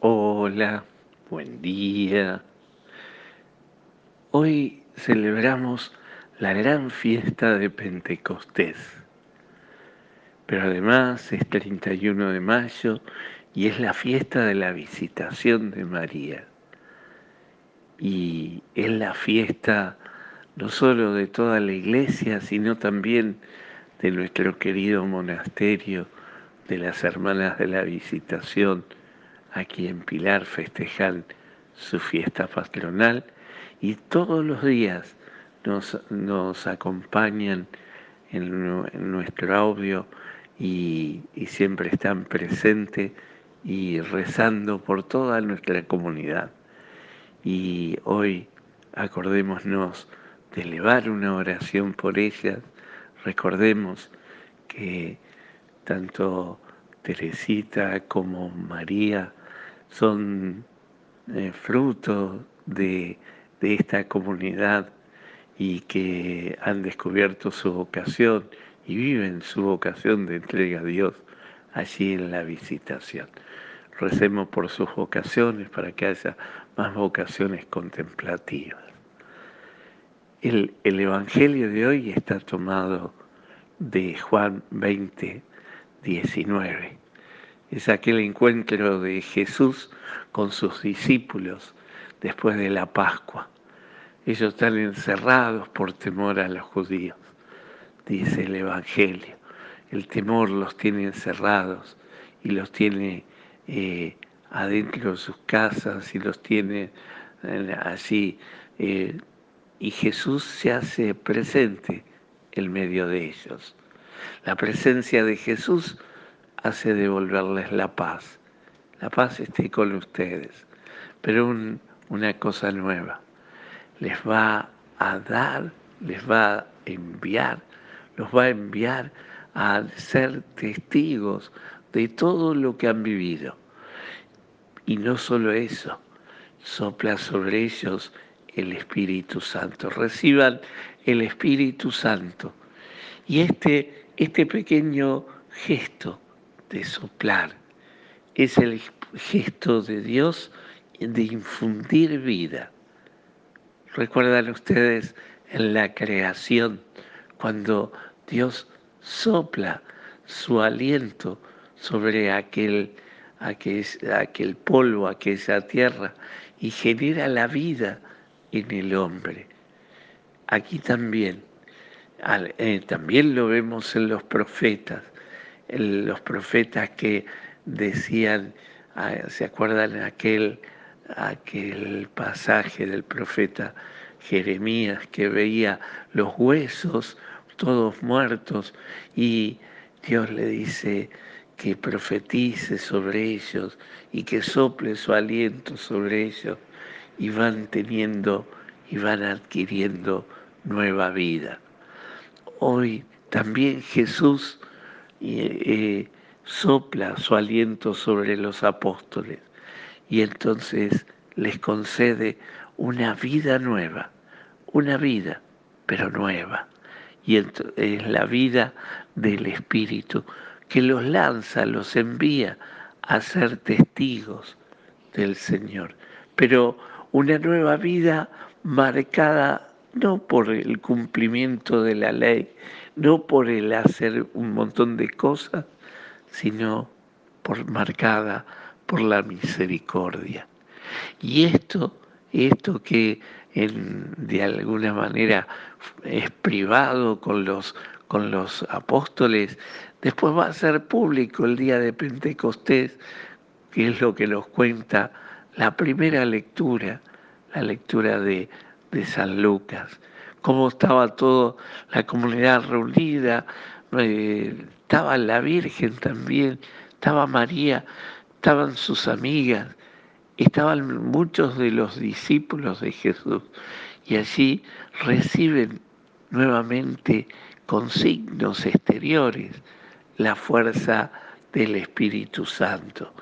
Hola, buen día. Hoy celebramos la gran fiesta de Pentecostés, pero además es 31 de mayo y es la fiesta de la visitación de María. Y es la fiesta no solo de toda la iglesia, sino también de nuestro querido monasterio de las Hermanas de la Visitación, aquí en Pilar festejan su fiesta patronal y todos los días nos, acompañan en, nuestro audio y, y siempre están presentes y rezando por toda nuestra comunidad. Y hoy acordémonos de elevar una oración por ellas, recordemos que tanto Teresita como María son eh, fruto de, esta comunidad y que han descubierto su vocación y viven su vocación de entrega a Dios allí en la visitación. Recemos por sus vocaciones para que haya más vocaciones contemplativas. El, el Evangelio de hoy está tomado de Juan 20, 19 es aquel encuentro de Jesús con sus discípulos después de la Pascua. Ellos están encerrados por temor a los judíos, dice el Evangelio. El temor los tiene encerrados y los tiene eh, adentro de sus casas y los tiene eh, así. Eh, y Jesús se hace presente en medio de ellos. La presencia de Jesús hace devolverles la paz. La paz esté con ustedes, pero una cosa nueva. Les va a dar, les va a enviar, los va a enviar a ser testigos de todo lo que han vivido. Y no solo eso, sopla sobre ellos el Espíritu Santo. Reciban el Espíritu Santo. Y este, este pequeño gesto de soplar, es el gesto de Dios de infundir vida. Recuerdan ustedes en la creación, cuando Dios sopla su aliento sobre aquel, aquel, aquel polvo, aquella tierra, y genera la vida en el hombre. Aquí también, eh, también lo vemos en los profetas, los profetas que decían, ah, ¿se acuerdan aquel, aquel pasaje del profeta Jeremías que veía los huesos todos muertos y Dios le dice que profetice sobre ellos y que sople su aliento sobre ellos y van teniendo y van adquiriendo nueva vida. Hoy también Jesús y sopla su aliento sobre los apóstoles y entonces les concede una vida nueva, una vida, pero nueva. Y es la vida del Espíritu que los lanza, los envía a ser testigos del Señor. Pero una nueva vida marcada no por el cumplimiento de la ley, no por el hacer un montón de cosas, sino por marcada por la misericordia. Y esto, esto que de alguna manera es privado con los, con los apóstoles, después va a ser público el día de Pentecostés, que es lo que nos cuenta la primera lectura, la lectura de, de San Lucas cómo estaba toda la comunidad reunida, eh, estaba la Virgen también, estaba María, estaban sus amigas, estaban muchos de los discípulos de Jesús y allí reciben nuevamente con signos exteriores la fuerza del Espíritu Santo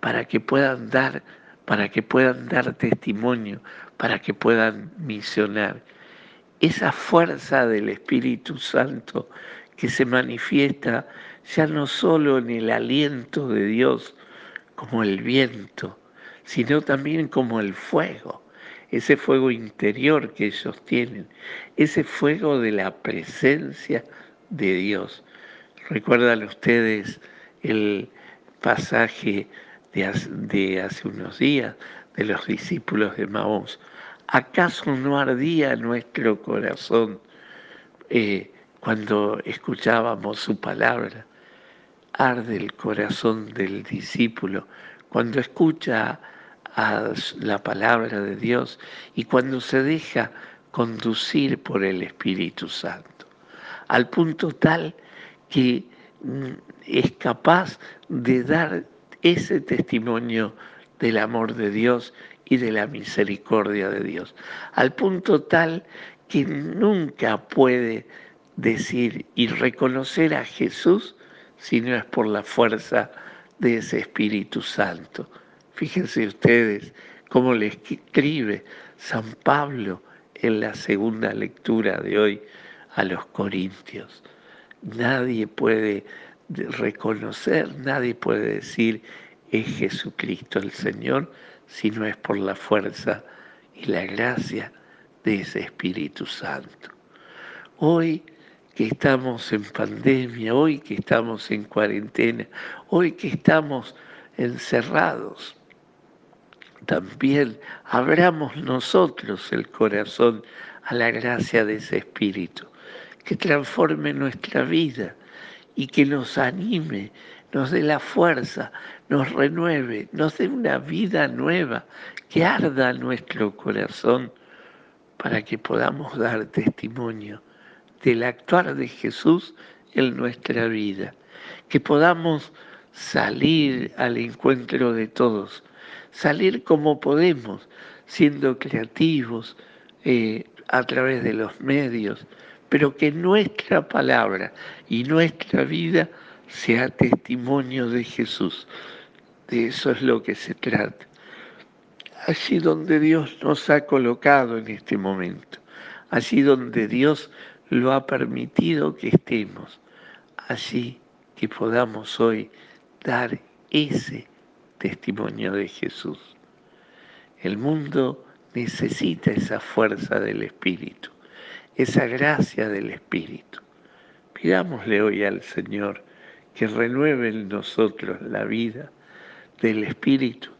para que puedan dar para que puedan dar testimonio, para que puedan misionar esa fuerza del Espíritu Santo que se manifiesta ya no solo en el aliento de Dios como el viento, sino también como el fuego, ese fuego interior que ellos tienen, ese fuego de la presencia de Dios. Recuerdan ustedes el pasaje de hace, unos días de los discípulos de Maús. ¿Acaso no ardía nuestro corazón eh, cuando escuchábamos su palabra? Arde el corazón del discípulo cuando escucha la palabra de Dios y cuando se deja conducir por el Espíritu Santo, al punto tal que mm, es capaz de dar ese testimonio del amor de Dios y de la misericordia de Dios, al punto tal que nunca puede decir y reconocer a Jesús si no es por la fuerza de ese Espíritu Santo. Fíjense ustedes cómo le escribe San Pablo en la segunda lectura de hoy a los Corintios. Nadie puede reconocer, nadie puede decir es Jesucristo el Señor si no es por la fuerza y la gracia de ese Espíritu Santo. Hoy que estamos en pandemia, hoy que estamos en cuarentena, hoy que estamos encerrados, también abramos nosotros el corazón a la gracia de ese Espíritu, que transforme nuestra vida y que nos anime, nos dé la fuerza, nos renueve, nos dé una vida nueva, que arda nuestro corazón para que podamos dar testimonio del actuar de Jesús en nuestra vida, que podamos salir al encuentro de todos, salir como podemos, siendo creativos eh, a través de los medios, pero que nuestra palabra y nuestra vida sea testimonio de Jesús. De eso es lo que se trata. Allí donde Dios nos ha colocado en este momento, allí donde Dios lo ha permitido que estemos, allí que podamos hoy dar ese testimonio de Jesús. El mundo necesita esa fuerza del Espíritu, esa gracia del Espíritu. Pidámosle hoy al Señor que renueve en nosotros la vida del Espíritu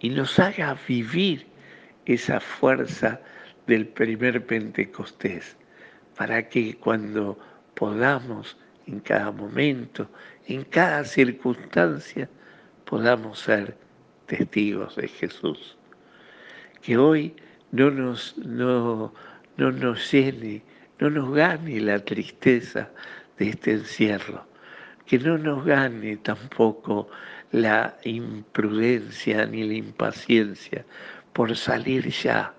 y nos haga vivir esa fuerza del primer Pentecostés, para que cuando podamos en cada momento, en cada circunstancia, podamos ser testigos de Jesús. Que hoy no nos, no, no nos llene, no nos gane la tristeza de este encierro, que no nos gane tampoco la imprudencia ni la impaciencia por salir ya,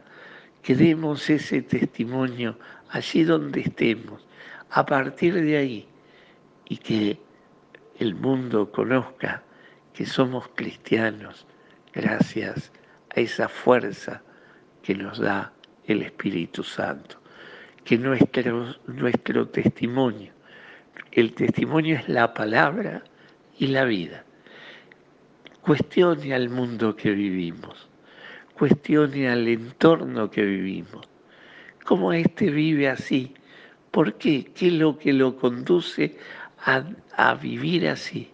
que demos ese testimonio allí donde estemos, a partir de ahí, y que el mundo conozca que somos cristianos gracias a esa fuerza que nos da el Espíritu Santo. Que nuestro, nuestro testimonio, el testimonio es la palabra y la vida. Cuestione al mundo que vivimos, cuestione al entorno que vivimos. ¿Cómo éste vive así? ¿Por qué? ¿Qué es lo que lo conduce a, a vivir así?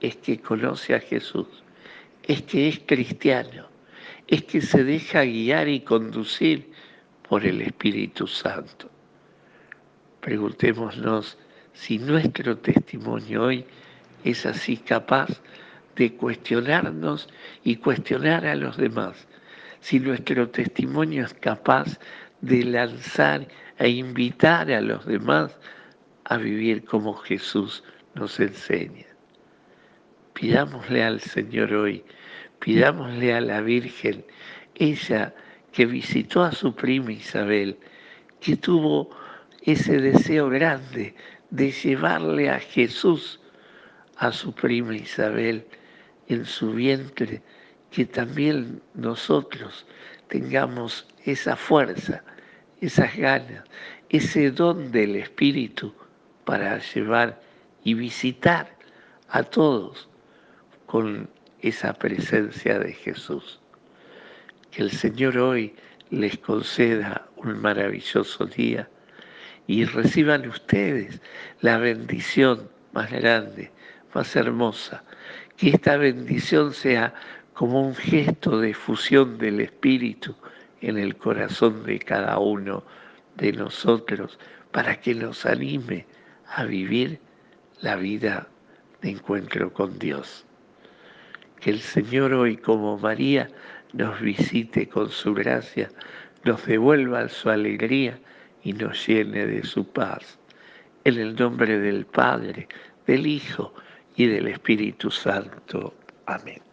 es que conoce a Jesús, es que es cristiano, es que se deja guiar y conducir por el Espíritu Santo. Preguntémonos si nuestro testimonio hoy es así capaz de cuestionarnos y cuestionar a los demás, si nuestro testimonio es capaz de lanzar e invitar a los demás a vivir como Jesús nos enseña. Pidámosle al Señor hoy, pidámosle a la Virgen, ella que visitó a su prima Isabel, que tuvo ese deseo grande de llevarle a Jesús a su prima Isabel en su vientre, que también nosotros tengamos esa fuerza, esas ganas, ese don del Espíritu para llevar y visitar a todos con esa presencia de Jesús. Que el Señor hoy les conceda un maravilloso día y reciban ustedes la bendición más grande, más hermosa. Que esta bendición sea como un gesto de fusión del Espíritu en el corazón de cada uno de nosotros para que nos anime a vivir la vida de encuentro con Dios. Que el Señor hoy, como María, nos visite con su gracia, nos devuelva su alegría y nos llene de su paz. En el nombre del Padre, del Hijo y del Espíritu Santo. Amén.